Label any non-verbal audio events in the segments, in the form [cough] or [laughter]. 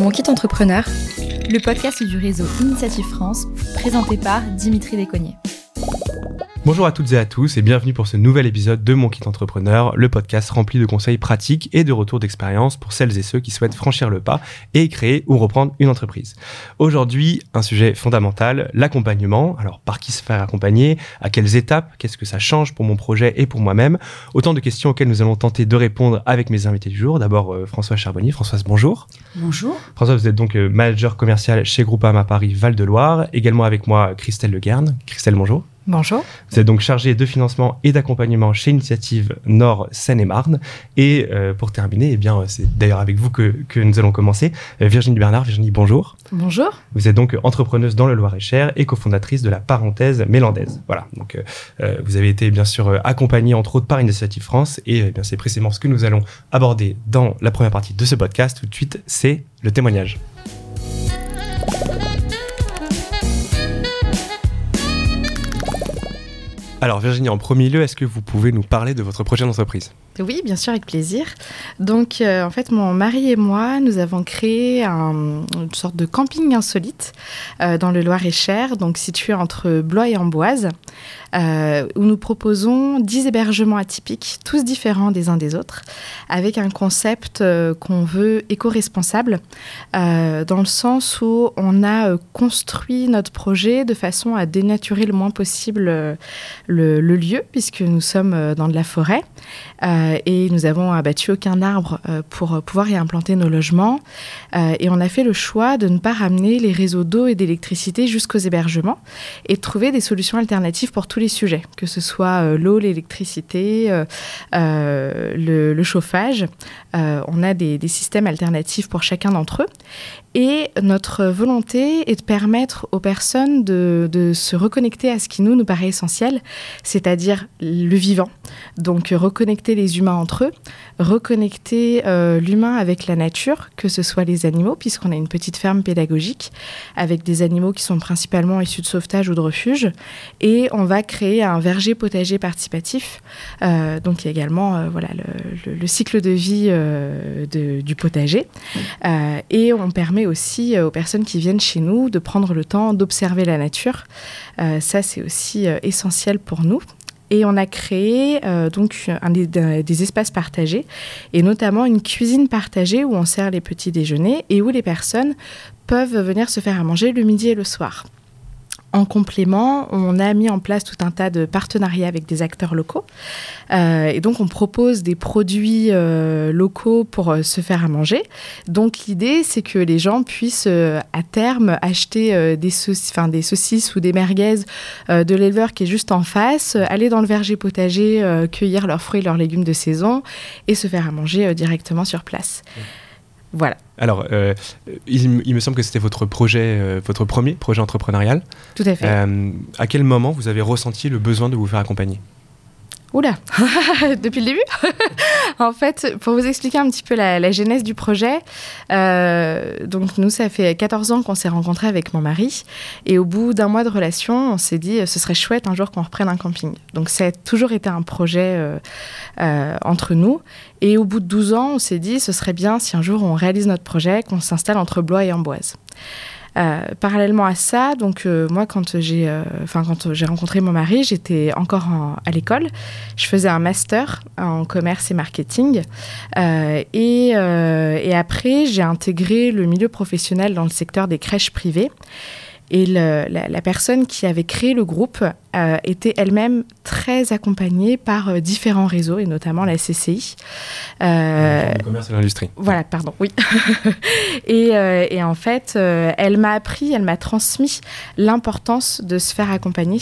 Mon kit entrepreneur, le podcast du réseau Initiative France, présenté par Dimitri Descogniers. Bonjour à toutes et à tous et bienvenue pour ce nouvel épisode de Mon Kit Entrepreneur, le podcast rempli de conseils pratiques et de retours d'expérience pour celles et ceux qui souhaitent franchir le pas et créer ou reprendre une entreprise. Aujourd'hui, un sujet fondamental, l'accompagnement. Alors, par qui se faire accompagner? À quelles étapes? Qu'est-ce que ça change pour mon projet et pour moi-même? Autant de questions auxquelles nous allons tenter de répondre avec mes invités du jour. D'abord, euh, Françoise Charbonnier. Françoise, bonjour. Bonjour. Françoise, vous êtes donc euh, manager commercial chez Groupama Paris Val-de-Loire. Également avec moi, Christelle Leguerne. Christelle, bonjour. Bonjour. Vous êtes donc chargé de financement et d'accompagnement chez Initiative Nord Seine-et-Marne. Et euh, pour terminer, eh bien, c'est d'ailleurs avec vous que, que, nous allons commencer. Euh, Virginie Bernard, Virginie, bonjour. Bonjour. Vous êtes donc entrepreneuse dans le Loir-et-Cher et cofondatrice de la parenthèse mélandaise. Voilà. Donc, euh, vous avez été bien sûr accompagnée entre autres par Initiative France et eh bien c'est précisément ce que nous allons aborder dans la première partie de ce podcast. Tout de suite, c'est le témoignage. Alors Virginie, en premier lieu, est-ce que vous pouvez nous parler de votre prochaine entreprise? Oui, bien sûr, avec plaisir. Donc, euh, en fait, mon mari et moi, nous avons créé un, une sorte de camping insolite euh, dans le Loir-et-Cher, donc situé entre Blois et Amboise, euh, où nous proposons 10 hébergements atypiques, tous différents des uns des autres, avec un concept qu'on veut éco-responsable, dans le sens où on a construit notre projet de façon à dénaturer le moins possible le, lieu, puisque nous sommes dans de la forêt. Et nous avons abattu aucun arbre euh, pour pouvoir y implanter nos logements. Euh, et on a fait le choix de ne pas ramener les réseaux d'eau et d'électricité jusqu'aux hébergements et de trouver des solutions alternatives pour tous les sujets, que ce soit l'eau, l'électricité, le, chauffage. on a des, des systèmes alternatifs pour chacun d'entre eux. Et notre volonté est de permettre aux personnes de, de, se reconnecter à ce qui nous, nous paraît essentiel, c'est-à-dire le vivant. Donc reconnecter les entre eux, reconnecter euh, l'humain avec la nature, que ce soit les animaux, puisqu'on a une petite ferme pédagogique avec des animaux qui sont principalement issus de sauvetage ou de refuge. Et on va créer un verger potager participatif. Euh, donc également euh, voilà, le, le, le, cycle de vie du potager. Et on permet aussi aux personnes qui viennent chez nous de prendre le temps d'observer la nature. Ça, c'est aussi essentiel pour nous. Et on a créé euh, donc des, espaces partagés, et notamment une cuisine partagée où on sert les petits déjeuners et où les personnes peuvent venir se faire à manger le midi et le soir. En complément, on a mis en place tout un tas de partenariats avec des acteurs locaux. Euh, et donc, on propose des produits euh, locaux pour euh, se faire à manger. Donc, l'idée, c'est que les gens puissent, à terme, acheter des, saucisses, des, saucisses ou des merguez de l'éleveur qui est juste en face, aller dans le verger potager, cueillir leurs fruits, leurs légumes de saison et se faire à manger directement sur place. Voilà. Alors, euh, il, il, me semble que c'était votre projet, euh, votre premier projet entrepreneurial. Tout à fait. Euh, à quel moment vous avez ressenti le besoin de vous faire accompagner? Oula, [laughs] depuis le début [laughs] En fait, pour vous expliquer un petit peu la, la genèse du projet, euh, donc nous, ça fait 14 ans qu'on s'est rencontrés avec mon mari. Et au bout d'un mois de relation, on s'est dit ce serait chouette un jour qu'on reprenne un camping. Donc ça a toujours été un projet euh, euh, entre nous. Et au bout de 12 ans, on s'est dit ce serait bien si un jour on réalise notre projet, qu'on s'installe entre Blois et Amboise. Euh, parallèlement à ça, donc euh, moi quand j'ai, euh, enfin quand j'ai rencontré mon mari, j'étais encore en, à l'école. Je faisais un master en commerce et marketing, et, après j'ai intégré le milieu professionnel dans le secteur des crèches privées. Et la, personne qui avait créé le groupe euh, était elle-même très accompagnée par euh, différents réseaux, et notamment la CCI. Euh, le commerce et l'industrie. Voilà, pardon, oui. [laughs] et, et, en fait, elle m'a appris, elle m'a transmis l'importance de se faire accompagner.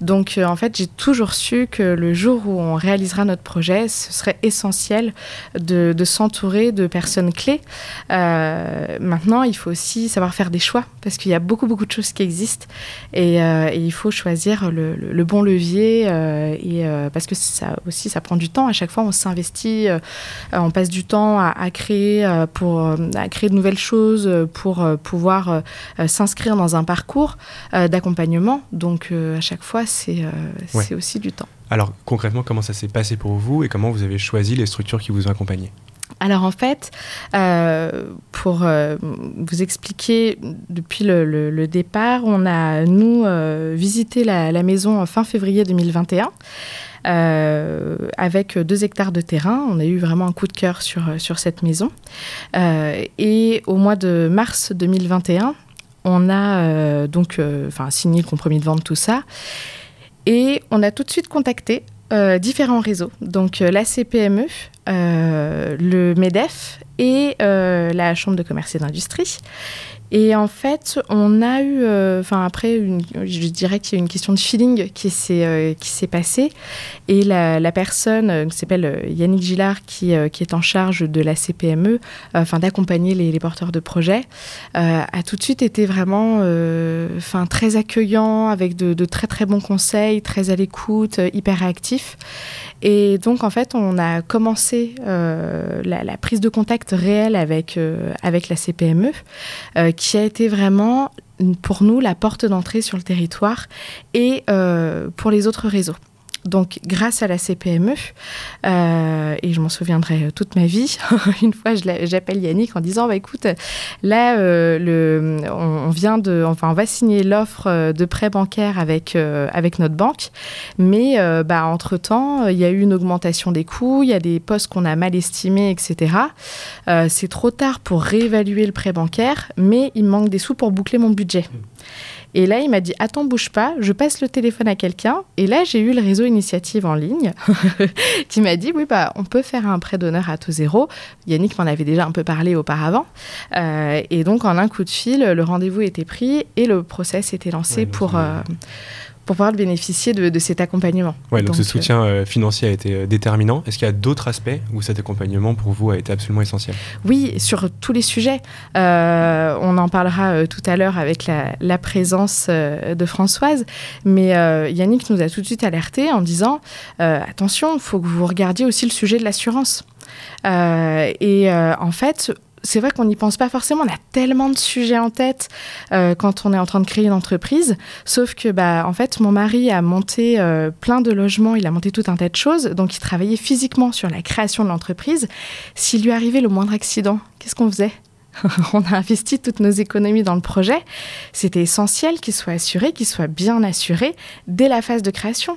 Donc, en fait, j'ai toujours su que le jour où on réalisera notre projet, ce serait essentiel de, de s'entourer de personnes clés. maintenant, il faut aussi savoir faire des choix, parce qu'il y a beaucoup, beaucoup de choses qui existent, et, et il faut choisir le le, le, bon levier euh, et euh, parce que ça aussi ça prend du temps. À chaque fois on s'investit euh, on passe du temps à, à créer pour à créer de nouvelles choses pour pouvoir s'inscrire dans un parcours d'accompagnement. Donc à chaque fois c'est ouais. c'est aussi du temps. Alors concrètement comment ça s'est passé pour vous et comment vous avez choisi les structures qui vous ont accompagné? Alors en fait, euh, pour euh, vous expliquer, depuis le, départ, on a, nous, euh, visité la, maison en fin février 2021. avec deux hectares de terrain. On a eu vraiment un coup de cœur sur, cette maison. et au mois de mars 2021, on a donc signé le compromis de vente, tout ça. Et on a tout de suite contacté différents réseaux. Donc la CPME, euh, le MEDEF et euh, la Chambre de commerce et d'industrie. Et en fait, on a eu, euh, enfin après, je dirais qu'il y a une question de feeling qui s'est s'est passée. Et la, personne qui s'appelle Yannick Gillard, qui, qui est en charge de la CPME, enfin d'accompagner les, porteurs de projets, a tout de suite été vraiment, enfin très accueillant, avec de, de, très très bons conseils, très à l'écoute, hyper réactif. Et donc en fait, on a commencé la, la, prise de contact réelle avec avec la CPME qui a été vraiment pour nous la porte d'entrée sur le territoire et euh, pour les autres réseaux. Donc, grâce à la CPME, euh, et je m'en souviendrai toute ma vie, [laughs] une fois j'appelle Yannick en disant bah, écoute, là, euh, on, vient de, enfin, on va signer l'offre de prêt bancaire avec, avec notre banque, mais bah, entre-temps, il y a eu une augmentation des coûts, il y a des postes qu'on a mal estimés, etc. C'est trop tard pour réévaluer le prêt bancaire, mais il manque des sous pour boucler mon budget. Et là, il m'a dit Attends, bouge pas, je passe le téléphone à quelqu'un. Et là, j'ai eu le réseau initiative en ligne [laughs] qui m'a dit Oui, bah, on peut faire un prêt d'honneur à taux zéro. Yannick m'en avait déjà un peu parlé auparavant. Euh, et donc, en un coup de fil, le rendez-vous était pris et le process était lancé pour pour pouvoir bénéficier de, cet accompagnement. Ouais, donc, ce soutien euh, financier a été euh, déterminant. Est-ce qu'il y a d'autres aspects où cet accompagnement pour vous a été absolument essentiel? Oui, sur tous les sujets. Euh, on en parlera tout à l'heure avec la, présence de Françoise, mais Yannick nous a tout de suite alerté en disant attention, il faut que vous regardiez aussi le sujet de l'assurance. et en fait, c'est vrai qu'on n'y pense pas forcément. On a tellement de sujets en tête euh, quand on est en train de créer une entreprise. Sauf que, bah, en fait, mon mari a monté euh, plein de logements, il a monté tout un tas de choses. Donc, il travaillait physiquement sur la création de l'entreprise. S'il lui arrivait le moindre accident, qu'est-ce qu'on faisait? [laughs] On a investi toutes nos économies dans le projet. C'était essentiel qu'il soit assuré, qu'il soit bien assuré dès la phase de création.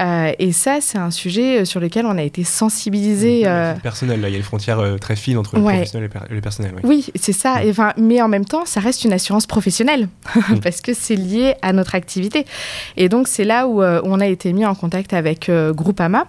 Euh, et ça, c'est un sujet euh, sur lequel on a été sensibilisé. Euh... Personnel, là, il y a une frontière euh, très fine entre le professionnel et le personnel. Oui, c'est ça. Mm. Et, enfin, mais en même temps, ça reste une assurance professionnelle mm. [laughs] parce que c'est lié à notre activité. Et donc, c'est là où, on a été mis en contact avec Groupama,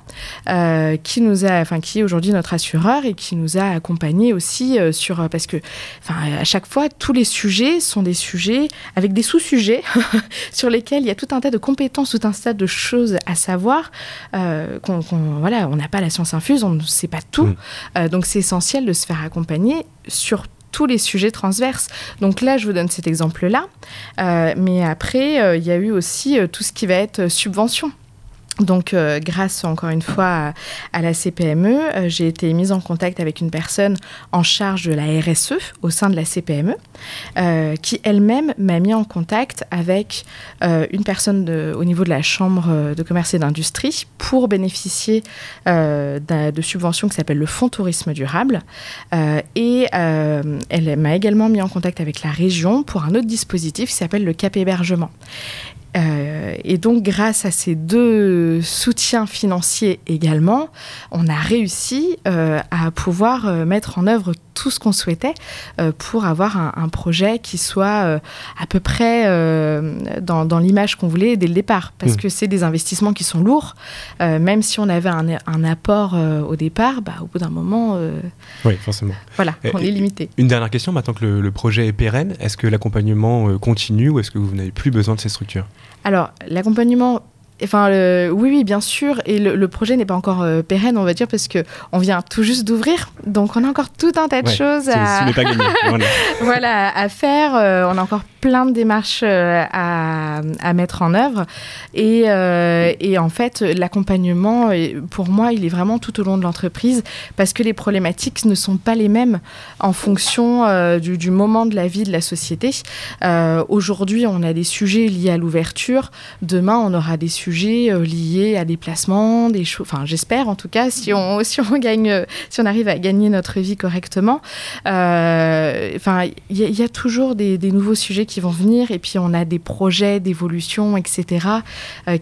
qui nous a, enfin, qui est aujourd'hui notre assureur et qui nous a accompagnés aussi sur, parce que, enfin, à chaque fois, tous les sujets sont des sujets avec des sous-sujets [laughs] sur lesquels il y a tout un tas de compétences, tout un tas de choses à savoir euh, qu'on voilà, on n'a pas la science infuse, on ne sait pas tout. Mm. Euh, donc c'est essentiel de se faire accompagner sur tous les sujets transverses. Donc là, je vous donne cet exemple-là. Euh, mais après, il y a eu aussi tout ce qui va être subvention. Donc, euh, grâce encore une fois à, la CPME, euh, j'ai été mise en contact avec une personne en charge de la RSE au sein de la CPME, euh, qui elle-même m'a mis en contact avec une personne au niveau de la Chambre de commerce et d'industrie pour bénéficier de, subventions qui s'appellent le Fonds Tourisme Durable. et elle m'a également mis en contact avec la région pour un autre dispositif qui s'appelle le CAP Hébergement. Euh, et donc, grâce à ces deux soutiens financiers également, on a réussi euh, à pouvoir euh, mettre en œuvre tout ce qu'on souhaitait pour avoir un, projet qui soit à peu près dans, l'image qu'on voulait dès le départ. Parce mmh. que c'est des investissements qui sont lourds. même si on avait un, apport au départ, bah, au bout d'un moment. oui, forcément. Voilà, on est limité. Une dernière question, maintenant que le projet est pérenne, est-ce que l'accompagnement continue ou est-ce que vous n'avez plus besoin de ces structures? Alors, l'accompagnement Enfin, oui, oui, bien sûr. Et le, projet n'est pas encore euh, pérenne, on va dire, parce que on vient tout juste d'ouvrir. Donc, on a encore tout un tas de choses à... [laughs] voilà. à faire. Euh, on a encore plein de démarches euh, à, mettre en œuvre. Et, et en fait, l'accompagnement, pour moi, il est vraiment tout au long de l'entreprise, parce que les problématiques ne sont pas les mêmes en fonction du, du, moment de la vie de la société. Aujourd'hui, on a des sujets liés à l'ouverture. Demain, on aura des sujets liés à des placements, des choses. Enfin, j'espère en tout cas, si on, [laughs] si on gagne, si on arrive à gagner notre vie correctement. Enfin, il y, a toujours des, des, nouveaux sujets vont venir, et puis on a des projets d'évolution, etc.,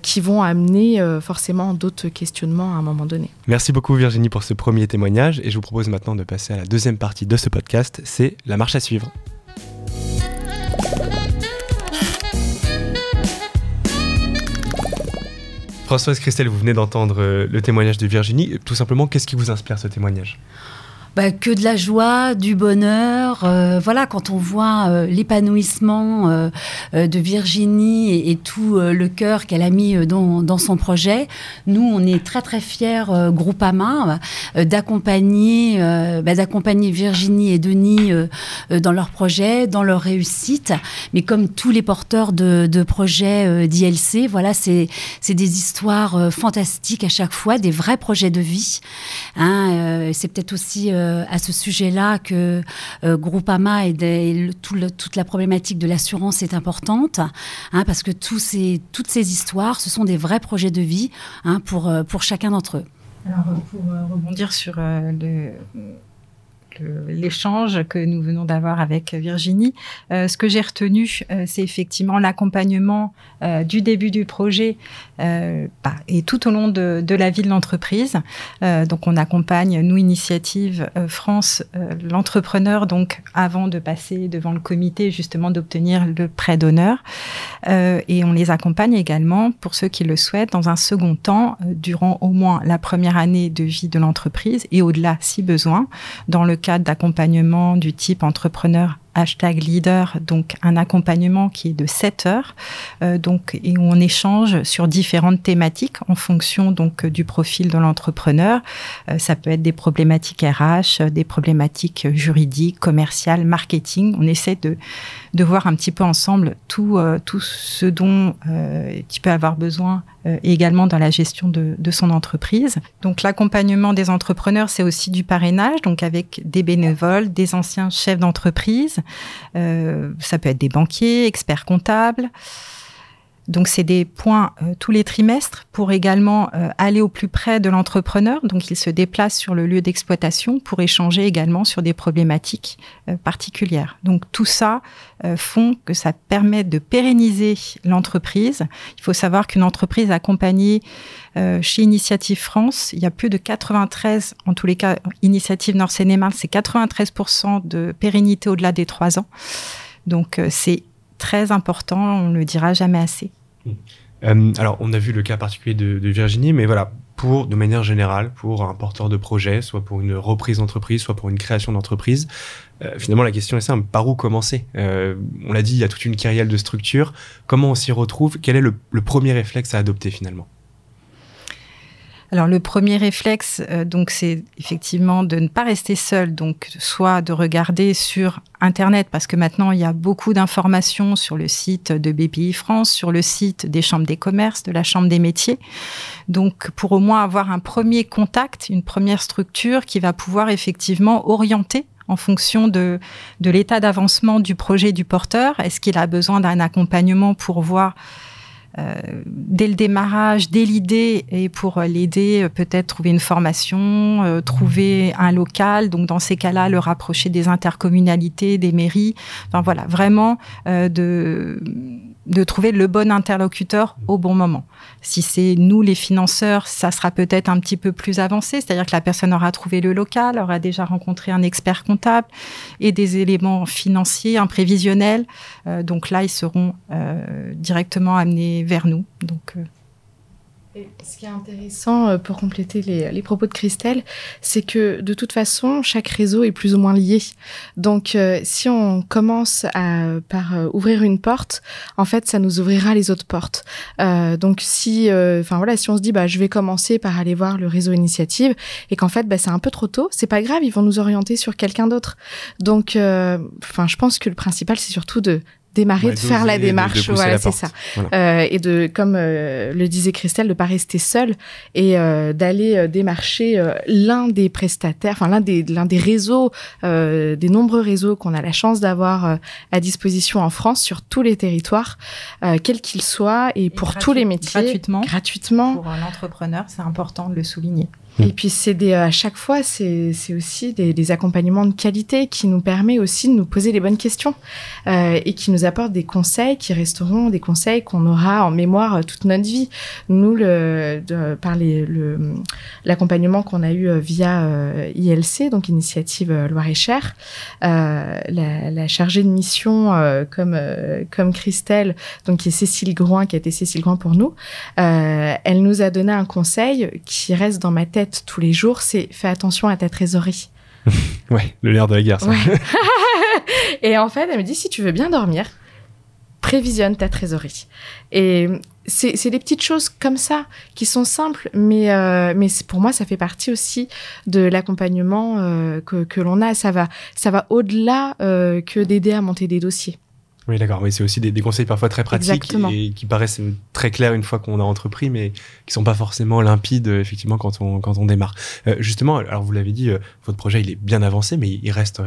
qui vont amener forcément d'autres questionnements à un moment donné. Merci beaucoup Virginie pour ce premier témoignage, et je vous propose maintenant de passer à la deuxième partie de ce podcast, c'est la marche à suivre. Françoise Christelle, vous venez d'entendre euh, le témoignage de Virginie. Tout simplement, qu'est-ce qui vous inspire ce témoignage? Bah, que de la joie, du bonheur. Euh, voilà, quand on voit euh, l'épanouissement euh, de Virginie et, tout le cœur qu'elle a mis dans, son projet, nous, on est très très fiers, Groupama, d'accompagner, bah, d'accompagner Virginie et Denis dans leur projet, dans leur réussite. Mais comme tous les porteurs de, projets d'ILC, voilà, c'est des histoires fantastiques à chaque fois, des vrais projets de vie. Hein, c'est peut-être aussi à ce sujet-là que euh, Groupama et, toute la problématique de l'assurance est importante, hein, parce que toutes ces histoires, ce sont des vrais projets de vie hein, pour, euh, pour chacun d'entre eux. Alors, pour rebondir sur le l'échange que nous venons d'avoir avec Virginie. Euh, ce que j'ai retenu, euh, c'est effectivement l'accompagnement euh, du début du projet bah, et tout au long de, la vie de l'entreprise. donc, on accompagne, nous, Initiative France, l'entrepreneur, donc avant de passer devant le comité, justement d'obtenir le prêt d'honneur. et on les accompagne également, pour ceux qui le souhaitent, dans un second temps, durant au moins la première année de vie de l'entreprise et au-delà, si besoin, dans le cadre d'accompagnement du type entrepreneur hashtag leader, donc un accompagnement qui est de 7 heures, euh, donc et où on échange sur différentes thématiques en fonction donc du profil de l'entrepreneur. Euh, ça peut être des problématiques RH, des problématiques juridiques, commerciales, marketing. On essaie de de voir un petit peu ensemble tout euh, tout ce dont tu peux avoir besoin également dans la gestion de, de son entreprise. Donc l'accompagnement des entrepreneurs, c'est aussi du parrainage, donc avec des bénévoles, des anciens chefs d'entreprise euh, ça peut être des banquiers, experts comptables. Donc, c'est des points euh, tous les trimestres pour également euh, aller au plus près de l'entrepreneur. Donc, il se déplace sur le lieu d'exploitation pour échanger également sur des problématiques particulières. Donc, tout ça font que ça permet de pérenniser l'entreprise. Il faut savoir qu'une entreprise accompagnée chez Initiative France, il y a plus de 93, en tous les cas, Initiative Nord Sénémal, c'est 93% de pérennité au-delà des trois ans. Donc, c'est très important, on ne le dira jamais assez. Euh, alors, on a vu le cas particulier de, Virginie, mais voilà, pour, de manière générale, pour un porteur de projet, soit pour une reprise d'entreprise, soit pour une création d'entreprise, euh, finalement, la question est simple, par où commencer? Euh, On l'a dit, il y a toute une carrière de structure. Comment on s'y retrouve? Quel est le premier réflexe à adopter finalement? Alors le premier réflexe, euh, donc, c'est effectivement de ne pas rester seul, donc soit de regarder sur Internet, parce que maintenant il y a beaucoup d'informations sur le site de BPI France, sur le site des chambres des commerces, de la chambre des métiers. Donc pour au moins avoir un premier contact, une première structure qui va pouvoir effectivement orienter en fonction de, de l'état d'avancement du projet du porteur. Est-ce qu'il a besoin d'un accompagnement pour voir dès le démarrage, dès l'idée, et pour l'aider, euh, peut-être trouver une formation, euh, trouver un local. Donc dans ces cas-là, le rapprocher des intercommunalités, des mairies. Enfin voilà, vraiment de de trouver le bon interlocuteur au bon moment. Si c'est nous les financeurs, ça sera peut-être un petit peu plus avancé, c'est-à-dire que la personne aura trouvé le local, aura déjà rencontré un expert comptable et des éléments financiers, un prévisionnel. Euh, donc là, ils seront euh, directement amenés vers nous. Donc euh, ce qui est intéressant euh, pour compléter les, propos de Christelle, c'est que de toute façon, chaque réseau est plus ou moins lié. Donc, euh, si on commence à, par euh, ouvrir une porte, en fait, ça nous ouvrira les autres portes. donc, si, enfin voilà, si on se dit, bah, je vais commencer par aller voir le réseau initiative, et qu'en fait, bah, c'est un peu trop tôt, c'est pas grave, ils vont nous orienter sur quelqu'un d'autre. Donc, enfin, je pense que le principal, c'est surtout de démarrer, de faire la démarche, voilà, c'est ça. Euh, et de, comme euh, le disait Christelle, de pas rester seul et euh, d'aller euh, démarcher euh, l'un des prestataires, enfin l'un des l'un des réseaux, des nombreux réseaux qu'on a la chance d'avoir à disposition en France sur tous les territoires, quels qu'ils soient et, et pour tous les métiers, gratuitement. Gratuitement. Pour l'entrepreneur, c'est important de le souligner. Mm. Et puis c'est des à chaque fois c'est c'est aussi des, des, accompagnements de qualité qui nous permet aussi de nous poser les bonnes questions euh, et qui nous apportent des conseils qui resteront des conseils qu'on aura en mémoire toute notre vie. Nous le de, par les, le l'accompagnement qu'on a eu euh, via euh, ILC donc initiative euh, Loire-et-Cher, euh, la, la, chargée de mission euh, comme comme Christelle donc qui est Cécile Groin qui a été Cécile Groin pour nous, elle nous a donné un conseil qui reste dans ma tête tous les jours, c'est fais attention à ta trésorerie. [laughs] ouais, le l'air de la guerre, ça. Ouais. [laughs] [laughs] et en fait, elle me dit si tu veux bien dormir, prévisionne ta trésorerie. Et c'est des petites choses comme ça qui sont simples, mais, euh, mais pour moi, ça fait partie aussi de l'accompagnement euh, que, que l'on a. Ça va, ça va au-delà euh, que d'aider à monter des dossiers. Oui, d'accord. Oui, c'est aussi des, des, conseils parfois très pratiques Exactement. et qui paraissent très clairs une fois qu'on a entrepris, mais qui sont pas forcément limpides effectivement quand on quand on démarre. Euh, justement, alors vous l'avez dit, euh, votre projet il est bien avancé, mais il reste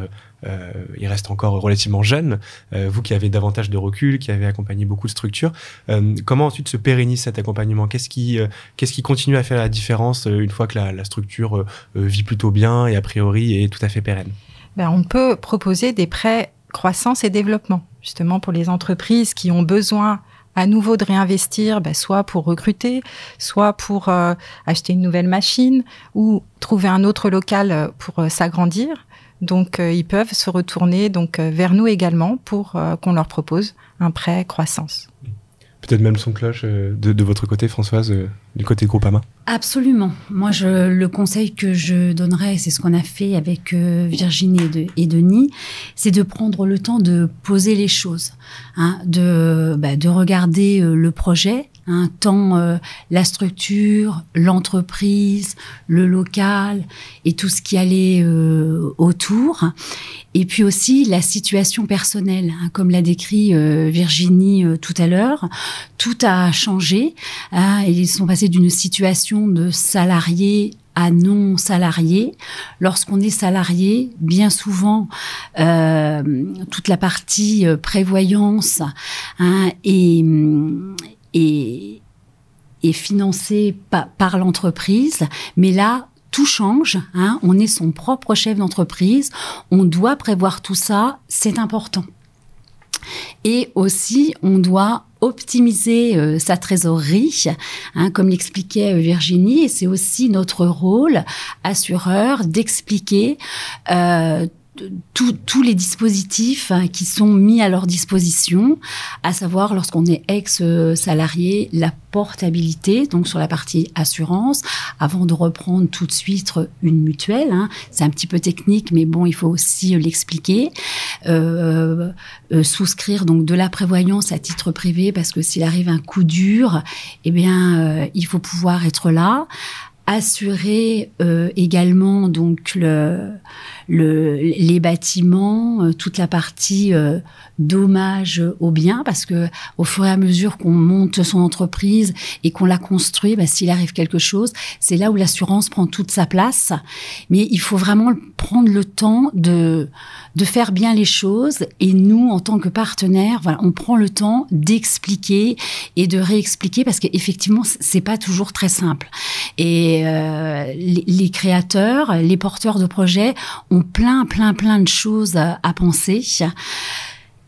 euh, il reste encore relativement jeune. Euh, vous qui avez davantage de recul, qui avez accompagné beaucoup de structures, euh, comment ensuite se pérennise cet accompagnement? Qu'est-ce qui qu'est-ce qui continue à faire la différence une fois que la, la structure vit plutôt bien et a priori est tout à fait pérenne? Ben, on peut proposer des prêts croissance et développement, justement pour les entreprises qui ont besoin à nouveau de réinvestir, ben, soit pour recruter, soit pour euh, acheter une nouvelle machine ou trouver un autre local euh, pour euh, s'agrandir. Donc, ils peuvent se retourner vers nous également pour qu'on leur propose un prêt croissance. Peut-être même son cloche de, de, votre côté, Françoise, du côté Groupama Absolument. Moi, je, le conseil que je donnerais, c'est ce qu'on a fait avec euh, Virginie et, de, et, Denis, c'est de prendre le temps de poser les choses, hein, de, bah, de regarder euh, le projet, hein, tant euh, la structure, l'entreprise, le local et tout ce qui allait euh, autour. Et puis aussi la situation personnelle, hein, comme l'a décrit euh, Virginie euh, tout à l'heure. Tout a changé. Hein, ils sont passés d'une situation de salarié à non salarié. Lorsqu'on est salarié, bien souvent, euh, toute la partie euh, prévoyance hein, est, est, est financée par, par l'entreprise, mais là, tout change. Hein, on est son propre chef d'entreprise. On doit prévoir tout ça. C'est important. Et aussi, on doit optimiser euh, sa trésorerie, hein, comme l'expliquait Virginie, et c'est aussi notre rôle, assureur, d'expliquer euh, tous les dispositifs hein, qui sont mis à leur disposition, à savoir lorsqu'on est ex-salarié, la portabilité, donc sur la partie assurance, avant de reprendre tout de suite une mutuelle. Hein. C'est un petit peu technique, mais bon, il faut aussi l'expliquer. Euh, euh, souscrire donc de la prévoyance à titre privé, parce que s'il arrive un coup dur, eh bien, euh, il faut pouvoir être là assurer euh, également donc le, le, les bâtiments, euh, toute la partie euh, dommage aux biens, parce que au fur et à mesure qu'on monte son entreprise et qu'on la construit, bah, s'il arrive quelque chose, c'est là où l'assurance prend toute sa place. Mais il faut vraiment prendre le temps de de faire bien les choses. Et nous, en tant que partenaires, voilà, on prend le temps d'expliquer et de réexpliquer parce qu'effectivement, c'est pas toujours très simple. Et euh, les, les, créateurs, les porteurs de projets plein, plein, plein de choses à, à penser.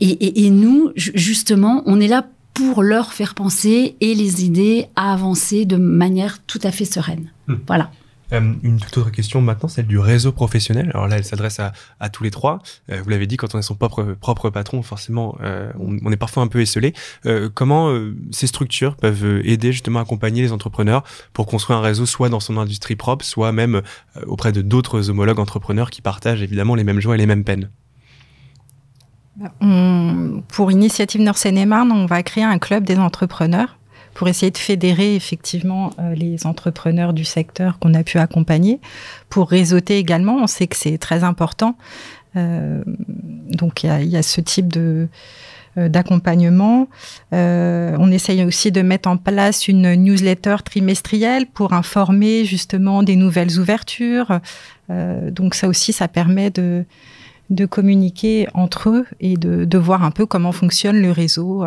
Et, et, et nous, justement, on est là pour leur faire penser et les aider à avancer de manière tout à fait sereine. Mmh. Voilà. Euh, une toute autre question maintenant, celle du réseau professionnel. Alors là, elle s'adresse à, tous les trois. Euh, vous l'avez dit, quand on est son propre, patron, forcément, euh, on, est parfois un peu esselé. Comment ces structures peuvent aider justement à accompagner les entrepreneurs pour construire un réseau soit dans son industrie propre, soit même auprès de d'autres homologues entrepreneurs qui partagent évidemment les mêmes joies et les mêmes peines? On, Pour Initiative Nord Seine-et-Marne, on va créer un club des entrepreneurs pour essayer de fédérer effectivement euh, les entrepreneurs du secteur qu'on a pu accompagner, pour réseauter également. On sait que c'est très important. Euh, donc il y, a ce type de d'accompagnement. on essaye aussi de mettre en place une newsletter trimestrielle pour informer justement des nouvelles ouvertures. donc ça aussi, ça permet de, de communiquer entre eux et de, de voir un peu comment fonctionne le réseau.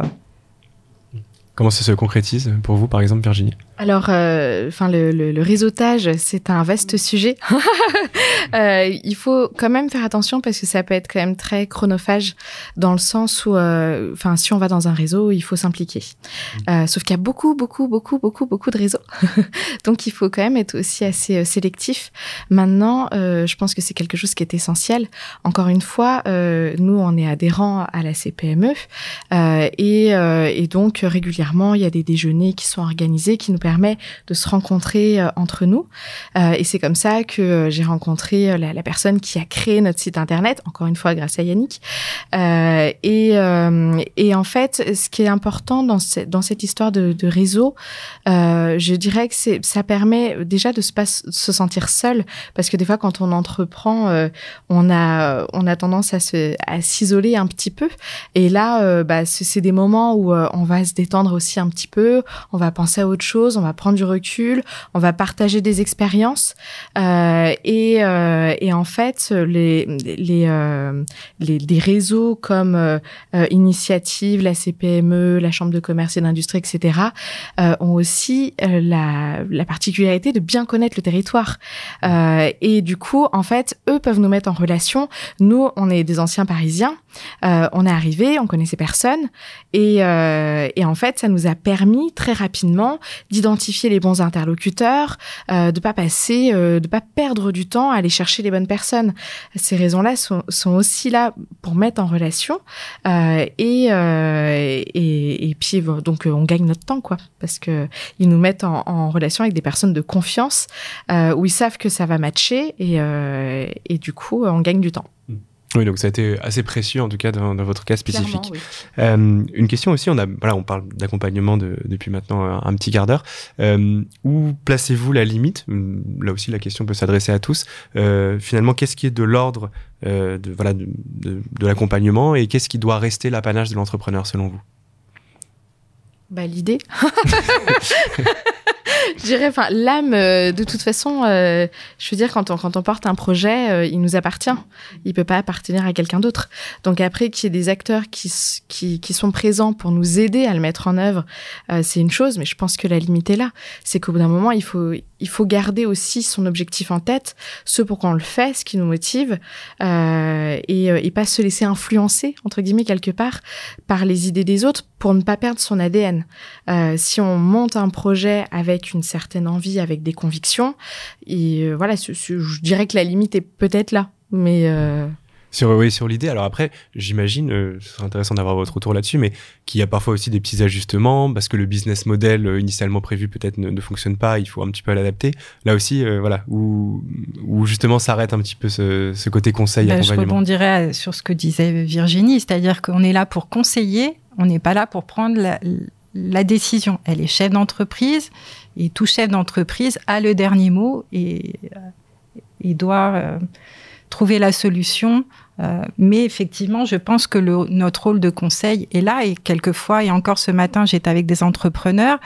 Comment ça se concrétise pour vous, par exemple, Virginie? Alors, euh, enfin, le, réseautage, c'est un vaste sujet. [laughs] euh, il faut quand même faire attention parce que ça peut être quand même très chronophage dans le sens où, euh, enfin, si on va dans un réseau, il faut s'impliquer. Euh, sauf qu'il y a beaucoup, beaucoup, beaucoup, beaucoup, beaucoup de réseaux. [laughs] Donc, il faut quand même être aussi assez sélectif. Maintenant, je pense que c'est quelque chose qui est essentiel. Encore une fois, nous, on est adhérents à la CPME et, et donc régulièrement, il y a des déjeuners qui sont organisés qui nous permet de se rencontrer euh, entre nous. Euh, et c'est comme ça que euh, j'ai rencontré la, personne qui a créé notre site internet, encore une fois grâce à Yannick. et, et en fait, ce qui est important dans, dans cette histoire de, réseau, je dirais que ça permet déjà de se sentir seul, parce que des fois quand on entreprend, on a on a tendance à s'isoler un petit peu. Et là, bah, c'est des moments où on va se détendre aussi un petit peu, on va penser à autre chose on va prendre du recul, on va partager des expériences. Euh, et, euh, et, en fait, les, les, euh, les, les, réseaux comme euh, Initiative, la CPME, la Chambre de commerce et d'industrie, etc., ont aussi la, la, particularité de bien connaître le territoire. et du coup, en fait, eux peuvent nous mettre en relation. Nous, on est des anciens Parisiens. On est arrivé, on connaissait personne. Et, et en fait, ça nous a permis très rapidement d'identifier les bons interlocuteurs, euh, de pas passer, euh, de pas perdre du temps à aller chercher les bonnes personnes. Ces raisons-là sont, aussi là pour mettre en relation euh, et, euh, puis donc on gagne notre temps quoi parce que ils nous mettent en, relation avec des personnes de confiance euh, où ils savent que ça va matcher et, et du coup on gagne du temps. Oui, donc ça a été assez précieux en tout cas dans, votre cas spécifique. Euh, une question aussi, on a, voilà, on parle d'accompagnement depuis maintenant un, petit quart d'heure. Euh, où placez-vous la limite? Là aussi, la question peut s'adresser à tous. Euh, finalement, qu'est-ce qui est de l'ordre de voilà de, de l'accompagnement et qu'est-ce qui doit rester l'apanage de l'entrepreneur selon vous? Bah l'idée. [laughs] je dirais, enfin, l'âme, euh, de toute façon, euh, je veux dire, quand on, quand on porte un projet, euh, il nous appartient. Il peut pas appartenir à quelqu'un d'autre. Donc après, qu'il y ait des acteurs qui, qui, qui, sont présents pour nous aider à le mettre en œuvre, c'est une chose, mais je pense que la limite est là. C'est qu'au bout d'un moment, il faut, il faut garder aussi son objectif en tête, ce pour quoi on le fait, ce qui nous motive, et, et pas se laisser influencer, entre guillemets, quelque part, par les idées des autres pour ne pas perdre son ADN. si on monte un projet avec une certaine envie, avec des convictions. Et euh, voilà, je dirais que la limite est peut-être là. Mais. Euh, sur, oui, sur l'idée. Alors après, j'imagine, euh, ce serait intéressant d'avoir votre retour là-dessus, mais qu'il y a parfois aussi des petits ajustements parce que le business model initialement prévu peut-être ne, fonctionne pas, il faut un petit peu l'adapter. Là aussi, voilà, où, où justement s'arrête un petit peu ce, côté conseil, ben, Je rebondirais sur ce que disait Virginie, c'est-à-dire qu'on est là pour conseiller, on n'est pas là pour prendre la, la décision. Elle est chef d'entreprise et tout chef d'entreprise a le dernier mot et doit euh, trouver la solution. Euh, mais effectivement, je pense que notre rôle de conseil est là et quelquefois, et encore ce matin, j'étais avec des entrepreneurs.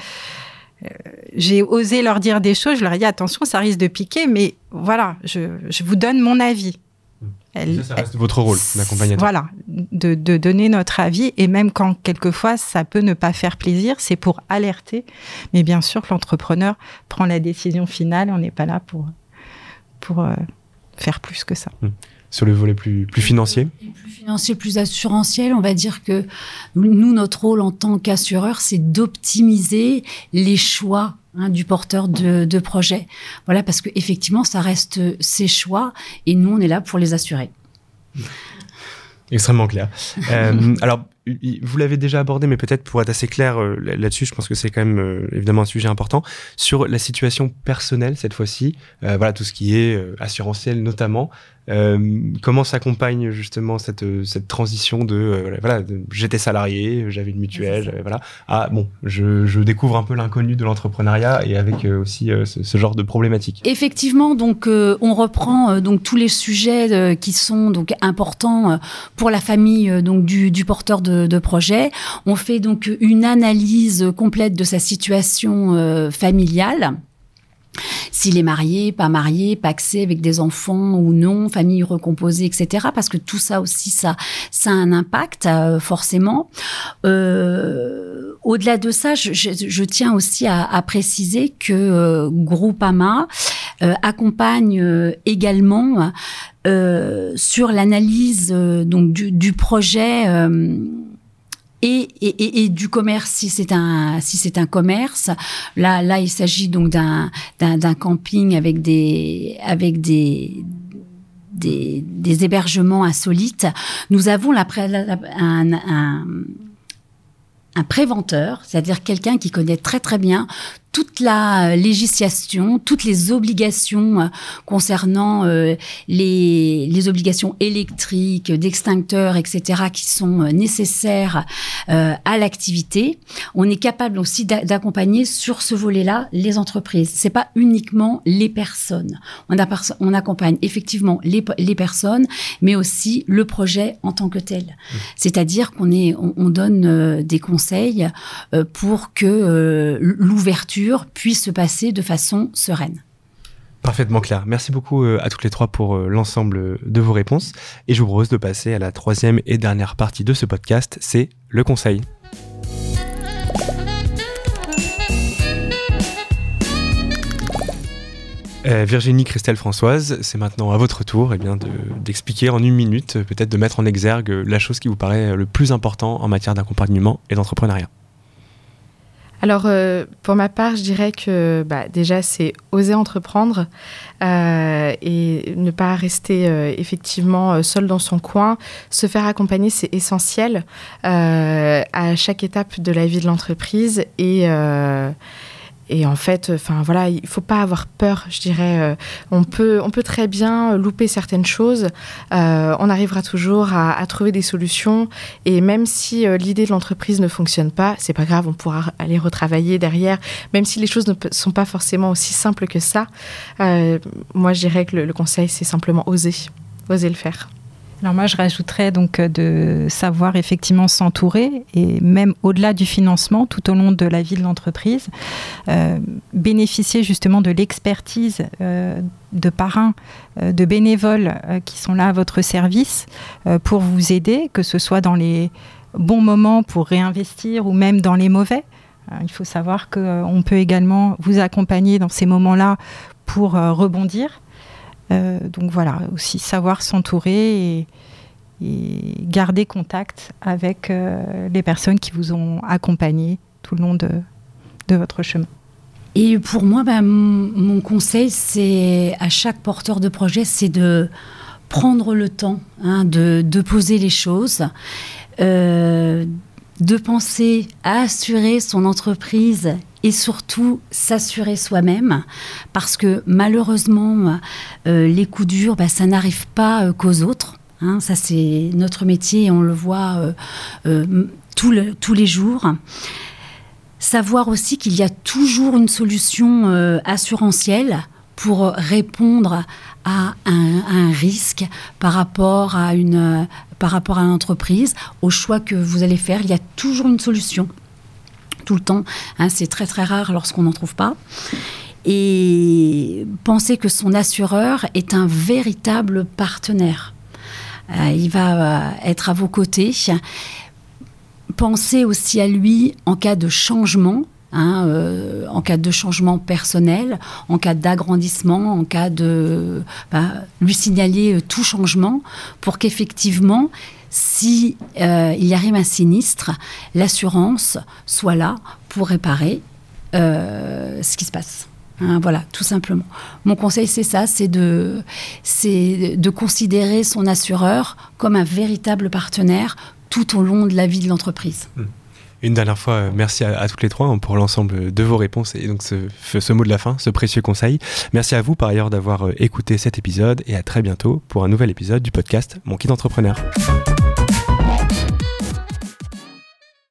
Euh, j'ai osé leur dire des choses, je leur ai dit attention, ça risque de piquer, mais voilà, je vous donne mon avis ça, reste votre rôle d'accompagnateur. Voilà, de, donner notre avis et même quand quelquefois ça peut ne pas faire plaisir, c'est pour alerter. Mais bien sûr que l'entrepreneur prend la décision finale. On n'est pas là pour pour euh, faire plus que ça. Hum. Sur le volet plus, plus financier Plus financier, plus assurantiel, on va dire que nous, notre rôle en tant qu'assureur, c'est d'optimiser les choix Hein, du porteur de, de, projet. Voilà, parce que effectivement, ça reste ses choix et nous, on est là pour les assurer. Extrêmement clair. euh, [laughs] alors, vous l'avez déjà abordé, mais peut-être pour être assez clair euh, là-dessus, je pense que c'est quand même euh, évidemment un sujet important sur la situation personnelle cette fois-ci. Euh, voilà tout ce qui est assurantiel notamment. comment s'accompagne justement cette cette transition de voilà j'étais salarié, j'avais une mutuelle, voilà ah bon je, je découvre un peu l'inconnu de l'entrepreneuriat et avec aussi ce, ce, genre de problématiques. Effectivement, donc on reprend donc tous les sujets qui sont donc importants pour la famille donc du, du porteur de de, projet. On fait donc une analyse complète de sa situation familiale s'il est marié, pas marié, paxé avec des enfants ou non, famille recomposée, etc. Parce que tout ça aussi, ça, ça a un impact euh, forcément. Euh, au-delà de ça, je, tiens aussi à, préciser que euh, Groupama accompagne également sur l'analyse donc du, du projet et, et, et, du commerce si c'est un si c'est un commerce. Là là il s'agit donc d'un d'un camping avec des avec des des, des hébergements insolites. Nous avons la, un, un un préventeur, c'est-à-dire quelqu'un qui connaît très très bien toute la législation, toutes les obligations euh, concernant euh, les, les, obligations électriques, d'extincteurs, etc., qui sont euh, nécessaires à l'activité. On est capable aussi d'accompagner sur ce volet-là les entreprises. C'est pas uniquement les personnes. On, a, on accompagne effectivement les, les, personnes, mais aussi le projet en tant que tel. Mmh. C'est-à-dire qu'on est, on, on donne des conseils pour que l'ouverture puisse se passer de façon sereine. Parfaitement clair. Merci beaucoup euh, à toutes les trois pour euh, l'ensemble de vos réponses. Et je vous propose de passer à la troisième et dernière partie de ce podcast, c'est le conseil. Euh, Virginie, Christelle, Françoise, c'est maintenant à votre tour eh bien, d'expliquer en une minute, peut-être de mettre en exergue la chose qui vous paraît le plus important en matière d'accompagnement et d'entrepreneuriat. Alors, euh, pour ma part, je dirais que bah, déjà, c'est oser entreprendre euh, et ne pas rester euh, effectivement seul dans son coin. Se faire accompagner, c'est essentiel à chaque étape de la vie de l'entreprise et et en fait, enfin voilà, il faut pas avoir peur, je dirais. Euh, on peut, on peut très bien louper certaines choses. Euh, on arrivera toujours à, trouver des solutions. Et même si euh, l'idée de l'entreprise ne fonctionne pas, c'est pas grave, on pourra aller retravailler derrière. Même si les choses ne sont pas forcément aussi simples que ça, moi, je dirais que le conseil, c'est simplement oser, oser le faire. Alors moi, je rajouterais donc euh, de savoir effectivement s'entourer et même au-delà du financement, tout au long de la vie de l'entreprise, euh, bénéficier justement de l'expertise euh, de parrains, de bénévoles qui sont là à votre service pour vous aider, que ce soit dans les bons moments pour réinvestir ou même dans les mauvais. il faut savoir qu'on peut également vous accompagner dans ces moments-là pour rebondir. Euh, donc voilà, aussi savoir s'entourer et, garder contact avec euh, les personnes qui vous ont accompagné tout le long de, votre chemin. Et pour moi, ben, mon conseil, c'est à chaque porteur de projet, c'est de prendre le temps hein, de, poser les choses, euh, de penser à assurer son entreprise et surtout s'assurer soi-même parce que malheureusement euh, les coups durs bah, ça n'arrive pas euh, qu'aux autres hein. ça c'est notre métier et on le voit euh, tous les jours. Savoir aussi qu'il y a toujours une solution assurantielle pour répondre à un, risque par rapport à une par rapport à une entreprise au choix que vous allez faire il y a toujours une solution tout le temps. Hein, c'est très très rare lorsqu'on n'en trouve pas. Et penser que son assureur est un véritable partenaire. Euh, il va euh, être à vos côtés. Pensez aussi à lui en cas de changement. Hein, euh, en cas de changement personnel, en cas d'agrandissement, en cas de bah, lui signaler tout changement pour qu'effectivement si euh, il arrive un sinistre, l'assurance soit là pour réparer euh, ce qui se passe. Hein, voilà, tout simplement. Mon conseil, c'est ça, c'est de, de considérer son assureur comme un véritable partenaire tout au long de la vie de l'entreprise. Hmm. Une dernière fois, euh, merci à, toutes les trois hein, pour l'ensemble de vos réponses et donc ce, mot de la fin, ce précieux conseil. Merci à vous par ailleurs d'avoir écouté cet épisode et à très bientôt pour un nouvel épisode du podcast Mon Kit Entrepreneur.